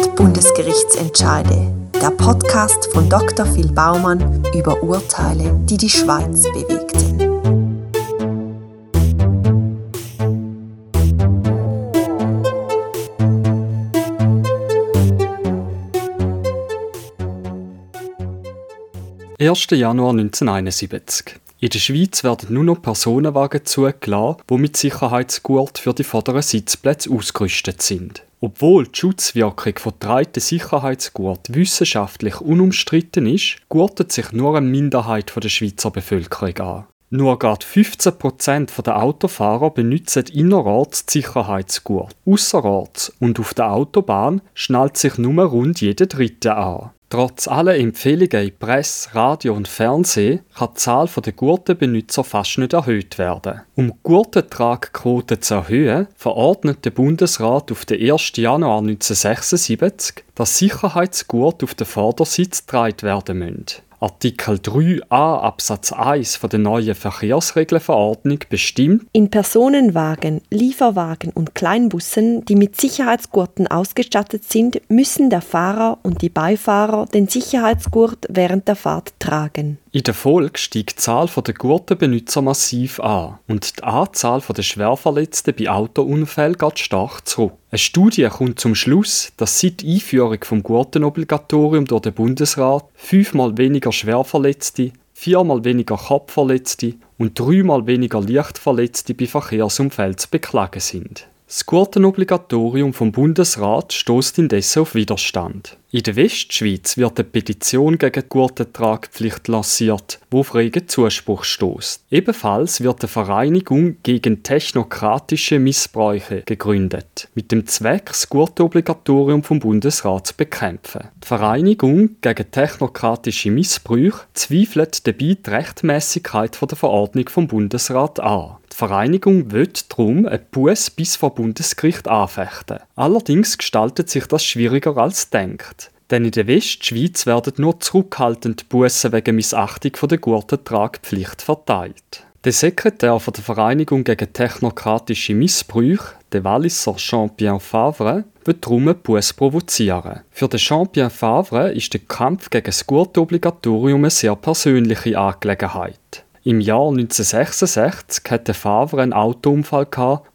hört Bundesgerichtsentscheide, der Podcast von Dr. Phil Baumann über Urteile, die die Schweiz bewegten. (1. Januar 1971) In der Schweiz werden nur noch Personenwagen zugelassen, die mit Sicherheitsgurt für die vorderen Sitzplätze ausgerüstet sind. Obwohl die Schutzwirkung von getragenen Sicherheitsgurt wissenschaftlich unumstritten ist, gurtet sich nur eine Minderheit der Schweizer Bevölkerung an. Nur gerade 15% der Autofahrer benutzen innerorts die Sicherheitsgurt. Ausserorts und auf der Autobahn schnallt sich nur rund jeder Dritte an. Trotz aller Empfehlungen in Presse, Radio und Fernsehen kann die Zahl der Gurtenbenutzer fast nicht erhöht werden. Um die Gurtentragquote zu erhöhen, verordnet der Bundesrat auf den 1. Januar 1976, dass Sicherheitsgurte auf den Vordersitz getragen werden müssen. Artikel 3a Absatz 1 von der neuen Verkehrsregelverordnung bestimmt, in Personenwagen, Lieferwagen und Kleinbussen, die mit Sicherheitsgurten ausgestattet sind, müssen der Fahrer und die Beifahrer den Sicherheitsgurt während der Fahrt tragen. In der Folge steigt die Zahl der Gurtenbenutzer massiv an und die Anzahl der Schwerverletzten bei Autounfällen geht stark zurück. Eine Studie kommt zum Schluss, dass seit Einführung des Gurtenobligatorium durch den Bundesrat fünfmal weniger Schwerverletzte, viermal weniger Kopfverletzte und dreimal weniger Leichtverletzte bei Verkehrsunfällen zu beklagen sind. Das Gurtenobligatorium vom Bundesrat stößt indessen auf Widerstand. In der Westschweiz wird eine Petition gegen die Gurtentragpflicht lanciert, wo auf regen Zuspruch stößt. Ebenfalls wird eine Vereinigung gegen technokratische Missbräuche gegründet, mit dem Zweck, das Gurtenobligatorium vom Bundesrat zu bekämpfen. Die Vereinigung gegen technokratische Missbräuche zweifelt dabei die Rechtmäßigkeit der Verordnung vom Bundesrat an. Die Vereinigung will darum einen Buß bis vor Bundesgericht anfechten. Allerdings gestaltet sich das schwieriger als denkt. Denn in der Westschweiz werden nur zurückhaltend Bussen wegen Missachtung der Gurtentragpflicht verteilt. Der Sekretär der Vereinigung gegen technokratische Missbrüche, der Walliser Jean-Pierre Favre, wird darum Buß provozieren. Für den Jean-Pierre Favre ist der Kampf gegen das Gurtobligatorium eine sehr persönliche Angelegenheit. Im Jahr 1966 hatte Favre einen Autounfall,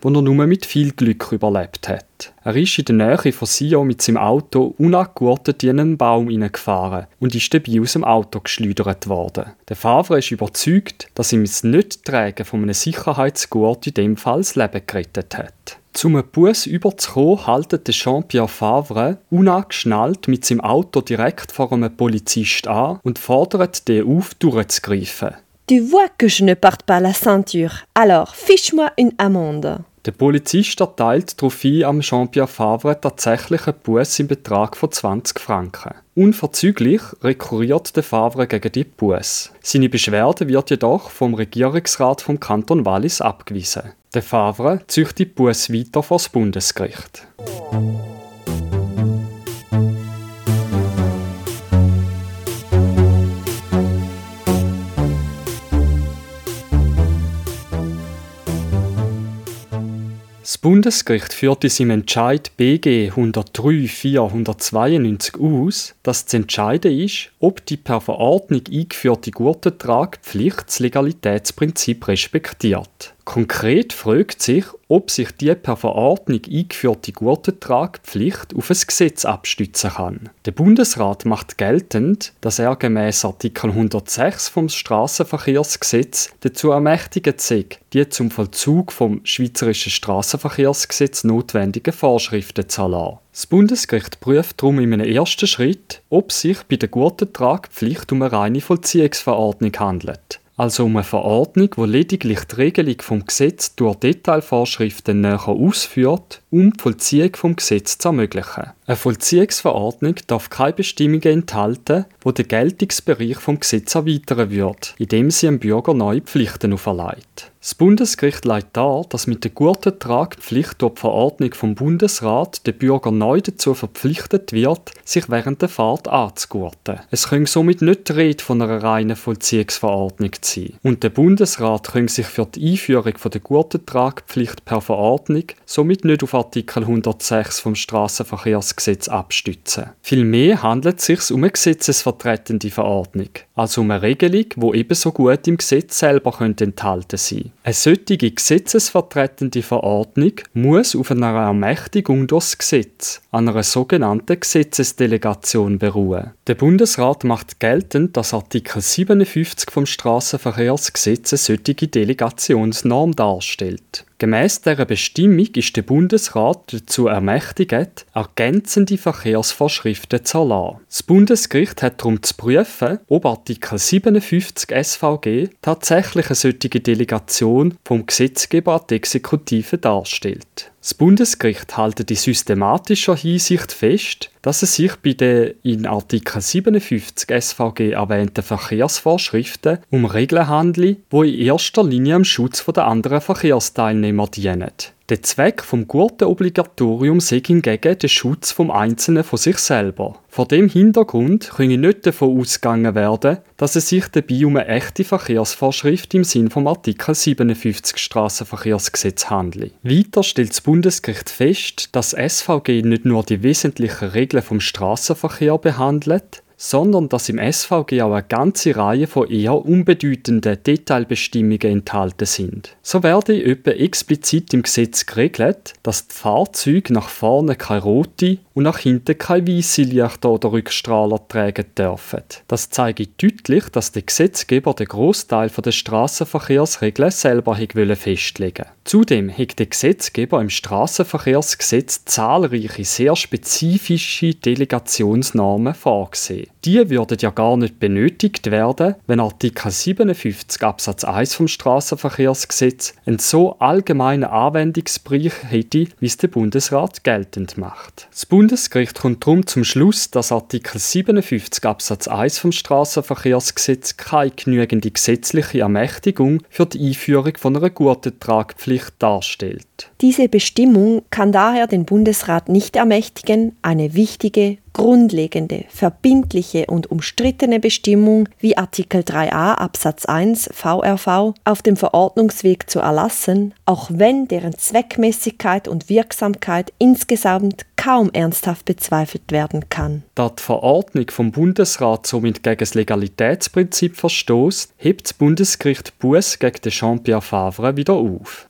den er nur mit viel Glück überlebt hat. Er ist in der Nähe von Sion mit seinem Auto unangurtet in einen Baum hineingefahren und ist dabei aus dem Auto geschleudert worden. Der Favre ist überzeugt, dass ihm das Nicht-Tragen von einem Sicherheitsgurt in dem Fall das Leben gerettet hat. Zum Bus überzukommen, haltet Jean-Pierre Favre unangeschnallt mit seinem Auto direkt vor einem Polizist an und fordert den auf, durchzugreifen. Tu vois que je ne porte pas la ceinture, alors fiche-moi une amende. Der Polizist erteilt daraufhin am Jean-Pierre Favre tatsächlich einen Buß im Betrag von 20 Franken. Unverzüglich rekurriert der Favre gegen die Buß. Seine Beschwerde wird jedoch vom Regierungsrat vom Kanton Wallis abgewiesen. Der Favre zieht die Buß weiter vor das Bundesgericht. Bundesgericht führt in seinem Entscheid BG 103 492 aus, dass zu entscheiden ist, ob die per Verordnung eingeführte Gurtentragpflicht das Legalitätsprinzip respektiert. Konkret fragt sich, ob sich die per Verordnung eingeführte Gurtentragpflicht auf ein Gesetz abstützen kann. Der Bundesrat macht geltend, dass er gemäß Artikel 106 vom Straßenverkehrsgesetz dazu ermächtigt sei, die zum Vollzug vom Schweizerischen Straßenverkehrsgesetz notwendigen Vorschriften zu erlassen. Das Bundesgericht prüft darum in einem ersten Schritt, ob sich bei der Gurtentragpflicht um eine reine Vollziehungsverordnung handelt also um eine Verordnung, die lediglich die Regelung vom Gesetz durch Detailvorschriften näher ausführt, um die Vollziehung vom Gesetz zu ermöglichen. Eine Vollziehungsverordnung darf keine Bestimmungen enthalten, die den Geltungsbereich vom Gesetz erweitern würde, indem sie dem Bürger neue Pflichten auferlegt. Das Bundesgericht legt dar, dass mit der Gurtentragpflicht durch die Verordnung vom Bundesrat der Bürger neu dazu verpflichtet wird, sich während der Fahrt anzugurten. Es können somit nicht die Rede von einer reinen Vollziehungsverordnung sein. Und der Bundesrat können sich für die Einführung der Gurtentragpflicht per Verordnung somit nicht auf Artikel 106 vom Straßenverkehrsgesetz abstützen. Vielmehr handelt es sich um eine gesetzesvertretende Verordnung, also um eine Regelung, die ebenso gut im Gesetz selber enthalten sein könnte. Eine solche gesetzesvertretende Verordnung muss auf einer Ermächtigung durchs Gesetz, einer sogenannten Gesetzesdelegation beruhen. Der Bundesrat macht geltend, dass Artikel 57 vom Straßenverkehrsgesetz eine solche Delegationsnorm darstellt. Gemäss dieser Bestimmung ist der Bundesrat dazu ermächtigt, ergänzende Verkehrsvorschriften zu erlassen. Das Bundesgericht hat darum zu prüfen, ob Artikel 57 SVG tatsächlich eine solche Delegation vom Gesetzgeber an die Exekutive darstellt. Das Bundesgericht hält in systematischer Hinsicht fest, dass es sich bei den in Artikel 57 SVG erwähnten Verkehrsvorschriften um Regeln handelt, die in erster Linie dem Schutz der anderen Verkehrsteilnehmer dienen. Der Zweck vom Gurtenobligatoriums sei hingegen der Schutz vom Einzelnen von sich selber. Vor dem Hintergrund könne nicht davon ausgegangen werden, dass es sich dabei um eine echte Verkehrsvorschrift im Sinn vom Artikel 57 Straßenverkehrsgesetz handelt. Weiter stellt das Bundesgericht fest, dass SVG nicht nur die wesentlichen Regeln vom Straßenverkehr behandelt, sondern dass im SVG auch eine ganze Reihe von eher unbedeutenden Detailbestimmungen enthalten sind. So werde etwa explizit im Gesetz geregelt, dass die Fahrzeuge nach vorne keine rote und nach hinten keine weiße Lichter oder Rückstrahler tragen dürfen. Das zeigt deutlich, dass der Gesetzgeber den Großteil der Straßenverkehrsregeln selber festlegen Zudem hat der Gesetzgeber im Straßenverkehrsgesetz zahlreiche sehr spezifische Delegationsnormen vorgesehen. Die würden ja gar nicht benötigt werden, wenn Artikel 57 Absatz 1 vom Straßenverkehrsgesetz einen so allgemeinen Anwendungsbereich hätte, wie es der Bundesrat geltend macht. Das Bundesgericht kommt darum zum Schluss, dass Artikel 57 Absatz 1 vom Straßenverkehrsgesetz keine genügende gesetzliche Ermächtigung für die Einführung von einer guten Tragpflicht darstellt. Diese Bestimmung kann daher den Bundesrat nicht ermächtigen, eine wichtige, grundlegende, verbindliche und umstrittene Bestimmung wie Artikel 3a Absatz 1 VRV auf dem Verordnungsweg zu erlassen, auch wenn deren Zweckmäßigkeit und Wirksamkeit insgesamt kaum ernsthaft bezweifelt werden kann. Da die Verordnung vom Bundesrat somit gegen das Legalitätsprinzip verstößt, hebt das Bundesgericht Buß gegen den Jean-Pierre Favre wieder auf.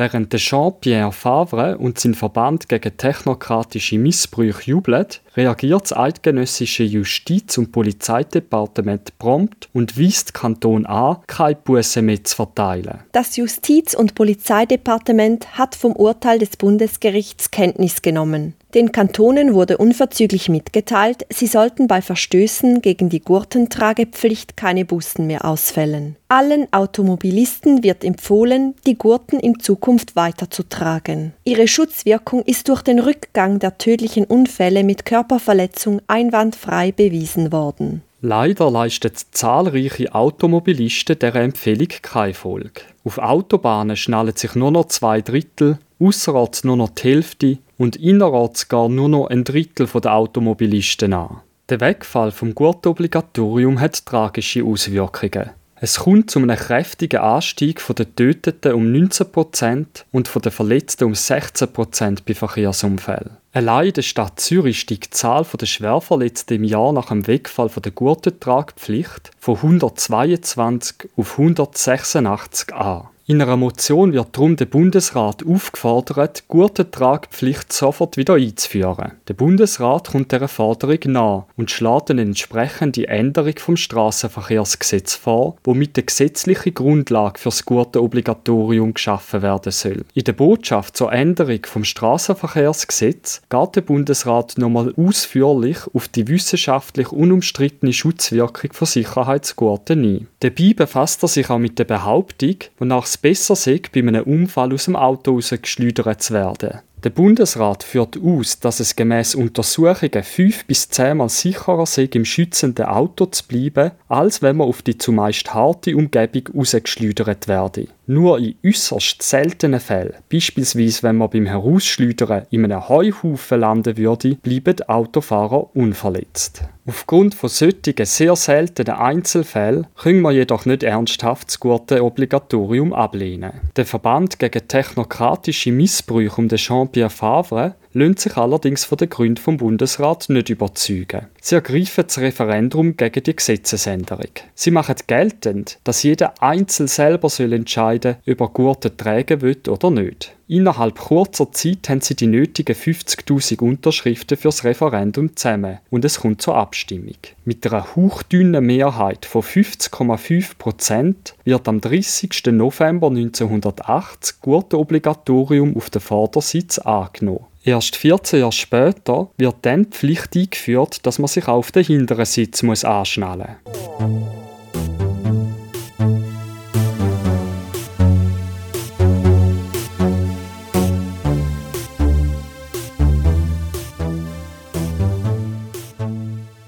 Während Jean-Pierre Favre und sein Verband gegen technokratische Missbrüche jubeln, reagiert das eidgenössische Justiz- und Polizeidepartement prompt und weist Kanton an, keine Buße mehr zu verteilen. Das Justiz- und Polizeidepartement hat vom Urteil des Bundesgerichts Kenntnis genommen. Den Kantonen wurde unverzüglich mitgeteilt, sie sollten bei Verstößen gegen die Gurtentragepflicht keine Bussen mehr ausfällen. Allen Automobilisten wird empfohlen, die Gurten in Zukunft weiterzutragen. Ihre Schutzwirkung ist durch den Rückgang der tödlichen Unfälle mit Körperverletzung einwandfrei bewiesen worden. Leider leisten zahlreiche Automobilisten der Empfehlung keine Folge. Auf Autobahnen schnallen sich nur noch zwei Drittel, außerorts nur noch die Hälfte und innerorts gar nur noch ein Drittel der Automobilisten an. Der Wegfall vom Gurtobligatorium hat tragische Auswirkungen. Es kommt zu einem kräftigen Anstieg der Töteten um 19% und der Verletzten um 16% bei Verkehrsunfällen. Allein in der Stadt Zürich steigt die Zahl der Schwerverletzten im Jahr nach dem Wegfall der Gurtentragpflicht von 122 auf 186 an. In einer Motion wird darum der Bundesrat aufgefordert, die Gurtentragpflicht sofort wieder einzuführen. Der Bundesrat kommt dieser Forderung nach und schlägt eine entsprechende Änderung vom Straßenverkehrsgesetz vor, womit eine gesetzliche Grundlage für das Gurtenobligatorium geschaffen werden soll. In der Botschaft zur Änderung vom Straßenverkehrsgesetz geht der Bundesrat nochmal ausführlich auf die wissenschaftlich unumstrittene Schutzwirkung von Sicherheitsgurten ein. Dabei befasst er sich auch mit der Behauptung, wonach das besser sei, bei einem Unfall aus dem Auto rausgeschleudert zu werden. Der Bundesrat führt aus, dass es gemäß Untersuchungen fünf bis zehnmal sicherer sei, im schützenden Auto zu bleiben, als wenn man auf die zumeist harte Umgebung rausgeschleudert werde. Nur in äußerst seltenen Fällen, beispielsweise wenn man beim Herausschleudern in einem Heuhaufen landen würde, bleiben Autofahrer unverletzt. Aufgrund von solchen sehr seltenen Einzelfällen können wir jedoch nicht ernsthaft das gute Obligatorium ablehnen. Der Verband gegen technokratische Missbrüche um den Jean-Pierre Favre lässt sich allerdings von den Gründen vom Bundesrat nicht überzeugen. Sie ergreifen das Referendum gegen die Gesetzesänderung. Sie machen geltend, dass jeder einzeln selber soll entscheiden soll, ob er Gurte tragen will oder nicht. Innerhalb kurzer Zeit haben sie die nötigen 50.000 Unterschriften fürs Referendum zusammen und es kommt zur Abstimmung. Mit einer hauchdünnen Mehrheit von 50,5 Prozent wird am 30. November 1980 Gurtenobligatorium auf den Vordersitz angenommen. Erst 14 Jahre später wird dann die Pflicht eingeführt, dass man sich auf den hinteren Sitz muss anschnallen muss.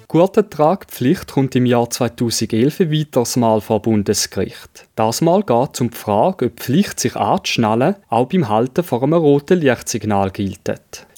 Gurtentragpflicht kommt im Jahr 2011 ein weiteres Mal vor Bundesgericht. Das Mal geht es um die Frage, ob die Pflicht, sich anzuschnallen, auch beim Halten vor einem roten Lichtsignal gilt.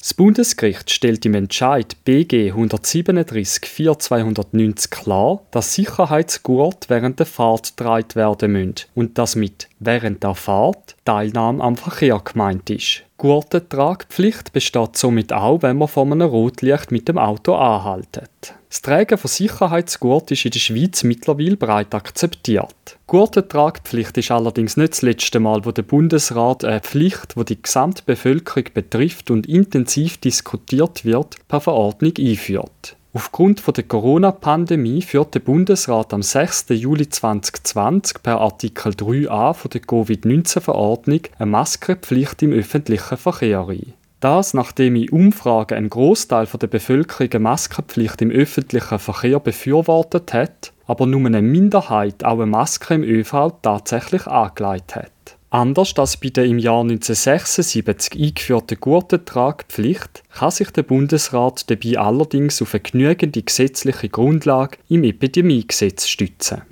Das Bundesgericht stellt im Entscheid BG 137 4290 klar, dass Sicherheitsgurt während der Fahrt getragen werden müssen und dass mit während der Fahrt Teilnahme am Verkehr gemeint ist. Gurtentragpflicht besteht somit auch, wenn man vor einem Rotlicht mit dem Auto anhaltet. Das Tragen von Sicherheitsgurt ist in der Schweiz mittlerweile breit akzeptiert. Gurtentragpflicht ist allerdings nicht das letzte Mal, wo der Bundesrat eine Pflicht, die die gesamte Bevölkerung betrifft und intensiv diskutiert wird, per Verordnung einführt. Aufgrund der Corona-Pandemie führt der Bundesrat am 6. Juli 2020 per Artikel 3a der Covid-19-Verordnung eine Maskenpflicht im öffentlichen Verkehr ein. Das, nachdem in Umfragen ein Großteil der Bevölkerung eine Maskenpflicht im öffentlichen Verkehr befürwortet hat, aber nur eine Minderheit auch eine Maske im ÖV tatsächlich angelegt hat. Anders als bei der im Jahr 1976 eingeführten Gurtentragpflicht kann sich der Bundesrat dabei allerdings auf eine genügende gesetzliche Grundlage im Epidemiegesetz stützen.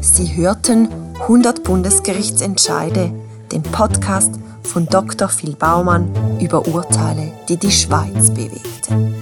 Sie hörten 100 Bundesgerichtsentscheide, den Podcast von Dr. Phil Baumann über Urteile, die die Schweiz bewegten.